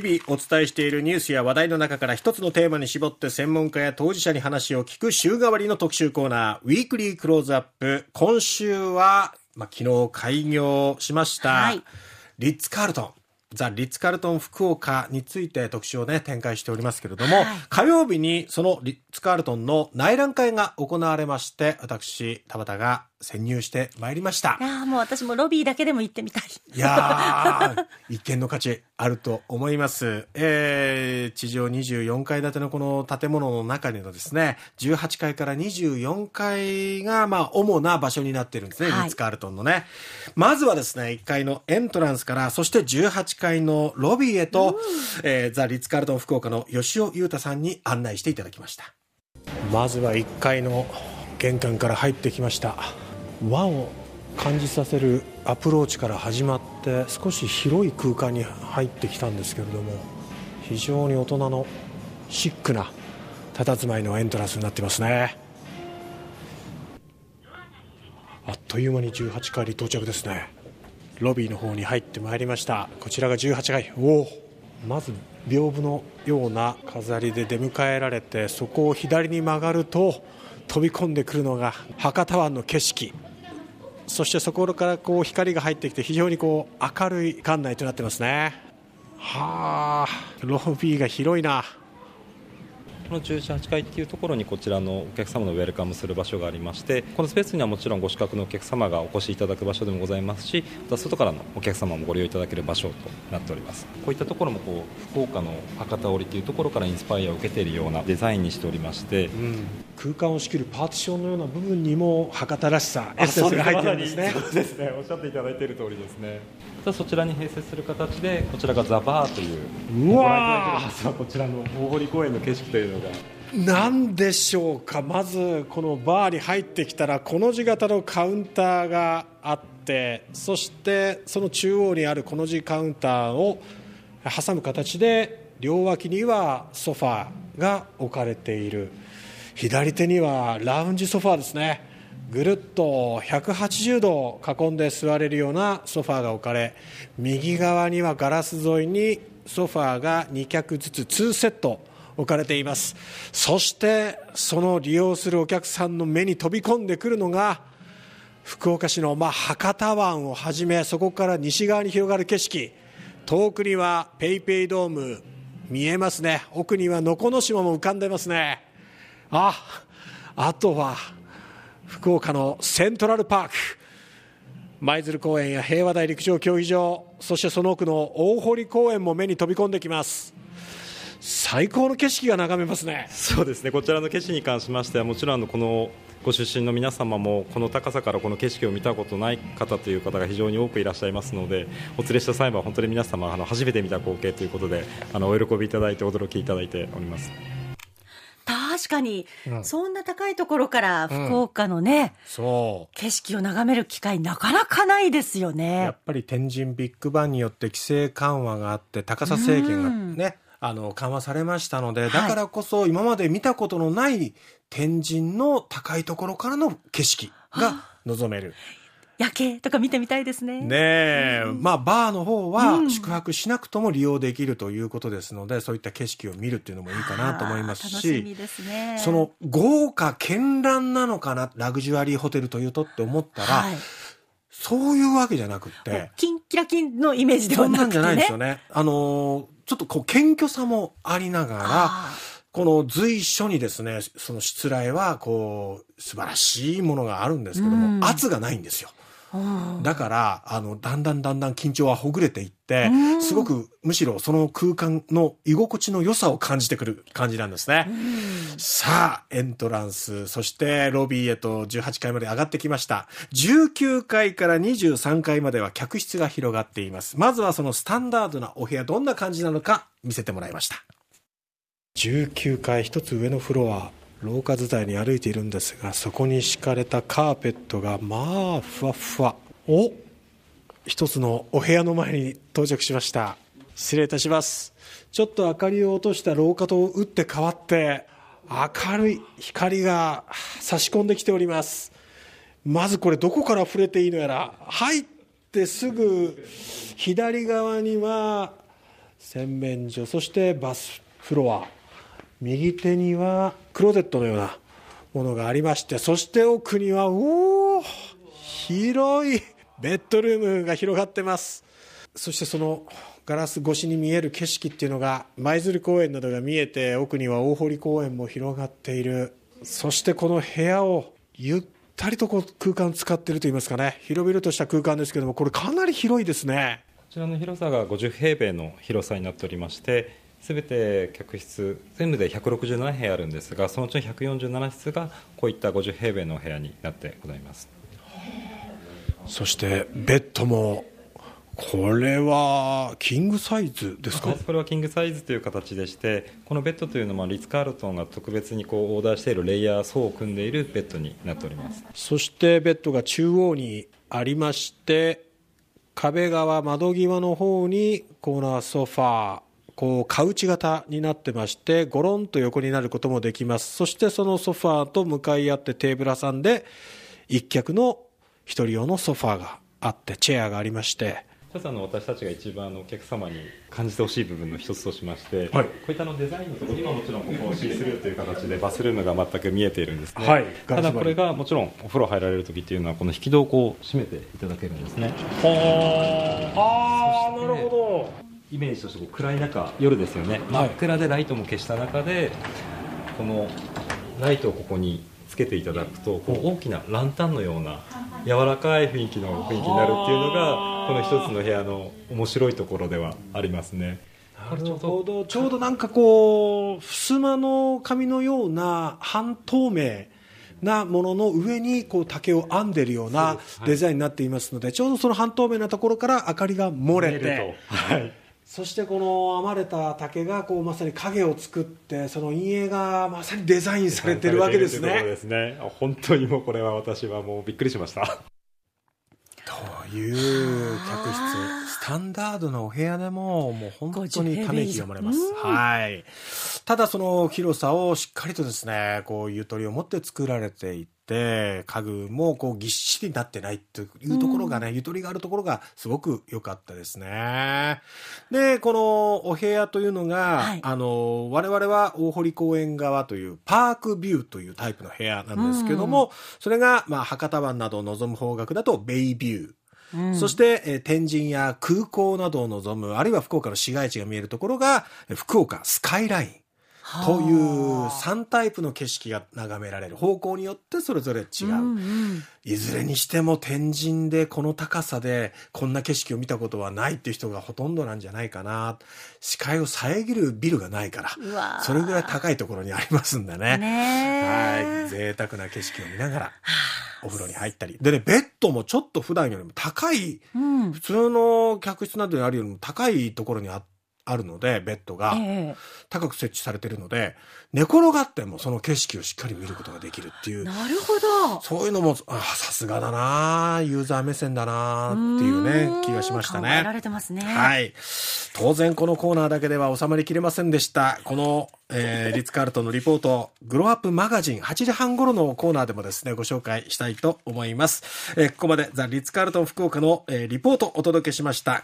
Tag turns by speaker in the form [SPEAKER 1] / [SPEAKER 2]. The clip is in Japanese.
[SPEAKER 1] 日々お伝えしているニュースや話題の中から一つのテーマに絞って専門家や当事者に話を聞く週替わりの特集コーナー、ウィークリークローズアップ。今週は、まあ、昨日開業しました、はい、リッツ・カールトン。ザ・リッツ・カルトン福岡について特集をね、展開しておりますけれども、はい、火曜日にそのリッツ・カールトンの内覧会が行われまして、私、田畑が潜入してまいりました。
[SPEAKER 2] いやもう私もロビーだけでも行ってみたい。
[SPEAKER 1] いや一見の価値あると思います。えー、地上24階建てのこの建物の中にのですね、18階から24階が、まあ、主な場所になってるんですね、はい、リッツ・カールトンのね。まずはですね、1階のエントランスから、そして18階のロビーへと、えー、ザ・リッツ・カールトン福岡の吉尾裕太さんに案内していただきました。まずは1階の玄関から入ってきました。和を感じさせるアプローチから始まって少し広い空間に入ってきたんですけれども非常に大人のシックな佇まいのエントランスになってますね。あっという間に18階に到着ですね。ロビーの方に入ってまいりました。こちらが18階おおまず屏風のような飾りで出迎えられてそこを左に曲がると飛び込んでくるのが博多湾の景色。そしてそこからこう光が入ってきて非常にこう明るい館内となってますね。はあ。ロビーが広いな
[SPEAKER 3] この18階っていうところにこちらのお客様のウェルカムする場所がありましてこのスペースにはもちろんご資格のお客様がお越しいただく場所でもございますしまた外からのお客様もご利用いただける場所となっております。こういったところもこう福岡の博多織というところからインスパイアを受けているようなデザインにしておりまして、うん、
[SPEAKER 1] 空間を仕切るパーティションのような部分にも博多らしさエッセンスが入ってるんですね。
[SPEAKER 3] そうですね。おっしゃっていただいている通りですね。そちらに併設する形でこちらがザ・バーという
[SPEAKER 1] うわ
[SPEAKER 3] こちらの大堀公園の景色というのが。
[SPEAKER 1] 何でしょうか？まずこのバーに入ってきたらこの字型のカウンターがあってそしてその中央にあるこの字カウンターを挟む形で両脇にはソファーが置かれている。左手にはラウンジソファーですね。ぐるっと180度囲んで座れるようなソファーが置かれ右側にはガラス沿いにソファーが2脚ずつ2セット置かれています。そしてその利用するお客さんの目に飛び込んでくるのが福岡市の、ま、博多湾をはじめそこから西側に広がる景色。遠くにはペイペイドーム見えますね。奥には能古島も浮かんでますね。ああとは福岡のセントラルパーク。舞鶴公園や平和台陸上競技場。そしてその奥の大堀公園も目に飛び込んできます。最高の景色が眺めますね。
[SPEAKER 3] そうですね。こちらの景色に関しましてはもちろんこのご出身の皆様もこの高さからこの景色を見たことない方という方が非常に多くいらっしゃいますのでお連れした際は本当に皆様あの初めて見た光景ということであのお喜びいただいて驚きいただいております。
[SPEAKER 2] 確かに、うん、そんな高いところから福岡のね、うん、そう。景色を眺める機会なかなかないですよね。
[SPEAKER 1] やっぱり天神ビッグバンによって規制緩和があって高さ制限がね、あの緩和されましたので、だからこそ今まで見たことのない天神の高いところからの景色が望める。
[SPEAKER 2] 夜景とか見てみたいですね。
[SPEAKER 1] ねえ、うん、まあバーの方は宿泊しなくとも利用できるということですので、うん、そういった景色を見るっていうのもいいかなと思いますし、
[SPEAKER 2] しね、
[SPEAKER 1] その豪華絢爛なのかな、ラグジュアリーホテルというとって思ったら、はいそういうわけじゃなくて。
[SPEAKER 2] キンキラキンのイメージではなくて、ね、そんなんじゃないですよね。
[SPEAKER 1] あのちょっとこう謙虚さもありながら、この随所にですね、その失礼はこう、素晴らしいものがあるんですけども、圧がないんですよ。だから、あの、だんだんだんだん緊張はほぐれていって、すごくむしろその空間の居心地の良さを感じてくる感じなんですね。さあ、エントランス、そしてロビーへと18階まで上がってきました。19階から23階までは客室が広がっています。まずはそのスタンダードなお部屋、どんな感じなのか見せてもらいました。19階一つ上のフロア、廊下伝いに歩いているんですがそこに敷かれたカーペットがまあふわふわ。お一つのお部屋の前に到着しました。失礼いたします。ちょっと明かりを落とした廊下と打って変わって明るい光が差し込んできております。まずこれどこから触れていいのやら入ってすぐ左側には洗面所そしてバスフロア。右手にはクローゼットのようなものがありましてそして奥にはおお広いベッドルームが広がってます。そしてそのガラス越しに見える景色っていうのが舞鶴公園などが見えて奥には大堀公園も広がっている。そしてこの部屋をゆったりとこう空間使ってるといいますかね。広々とした空間ですけどもこれかなり広いですね。
[SPEAKER 3] こちらの広さが50平米の広さになっておりましてすべて客室全部で167部屋あるんですがそのうちの147室がこういった50平米の部屋になってございます。
[SPEAKER 1] そしてベッドもこれはキングサイズですか？
[SPEAKER 3] これはキングサイズという形でしてこのベッドというのはリッツ・カールトンが特別にこうオーダーしているレイヤー層を組んでいるベッドになっております。
[SPEAKER 1] そしてベッドが中央にありまして壁側窓際の方にコーナーソファーこうカウチ型になってましてゴロンと横になることもできます。そしてそのソファーと向かい合ってテーブル挟んで一脚の一人用のソファーがあってチェアがありまして。
[SPEAKER 3] 一つあの私たちが一番あのお客様に感じてほしい部分の一つとしまして、はい、こういったのデザインのところにはもちろんここをシースルーという形でバスルームが全く見えているんですね、はい、ただこれがもちろんお風呂入られる時っていうのはこの引き戸をこう閉めていただけるんですね。
[SPEAKER 1] はあなるほど
[SPEAKER 3] イメージとしてこう暗い中夜ですよね。真っ暗でライトも消した中でこのライトをここにつけていただくとこう大きなランタンのような柔らかい雰囲気の雰囲気になるっていうのがこの一つの部屋の面白いところではありますね。
[SPEAKER 1] なるほど。ちょうどなんかこう襖の紙のような半透明なものの上にこう竹を編んでいるようなデザインになっていますのでちょうどその半透明なところから明かりが漏れて、はい、そしてこの編まれた竹がこうまさに影を作ってその陰影がまさにデザインされてるわけですね。
[SPEAKER 3] ですね本当にもうこれは私はもうびっくりしました。
[SPEAKER 1] という客室スタンダードなお部屋でももう本当にため息が生まれます、はい、ただその広さをしっかりとですねこうゆとりを持って作られていて家具もこうぎっしりになってないというところがね、ゆとりがあるところがすごく良かったですね。でこのお部屋というのが、はい、あの我々は大堀公園側というパークビューというタイプの部屋なんですけども、それが、まあ、博多湾などを望む方角だとベイビュー。うん、そして、えー、天神や空港などを望む、あるいは福岡の市街地が見えるところが、福岡スカイライン。という3タイプの景色が眺められる方向によってそれぞれ違う、うんうん、いずれにしても天神でこの高さでこんな景色を見たことはないっていう人がほとんどなんじゃないかな。視界を遮るビルがないから。それぐらい高いところにありますんでね。はい。贅沢な景色を見ながらお風呂に入ったり。でねベッドもちょっと普段よりも高い、うん、普通の客室などにあるよりも高いところにあってあるので、ベッドが、高く設置されてるので、寝転がってもその景色をしっかり見ることができるっていう。
[SPEAKER 2] なるほど。
[SPEAKER 1] そういうのも、あさすがだなユーザー目線だなっていうね、気がしましたね。
[SPEAKER 2] られてますね。
[SPEAKER 1] はい。当然このコーナーだけでは収まりきれませんでした。この、えー、リッツ・カールトンのリポート、グローアップマガジン8時半頃のコーナーでもですね、ご紹介したいと思います。えー、ここまでザ・リッツ・カールトン福岡の、えー、リポートをお届けしました。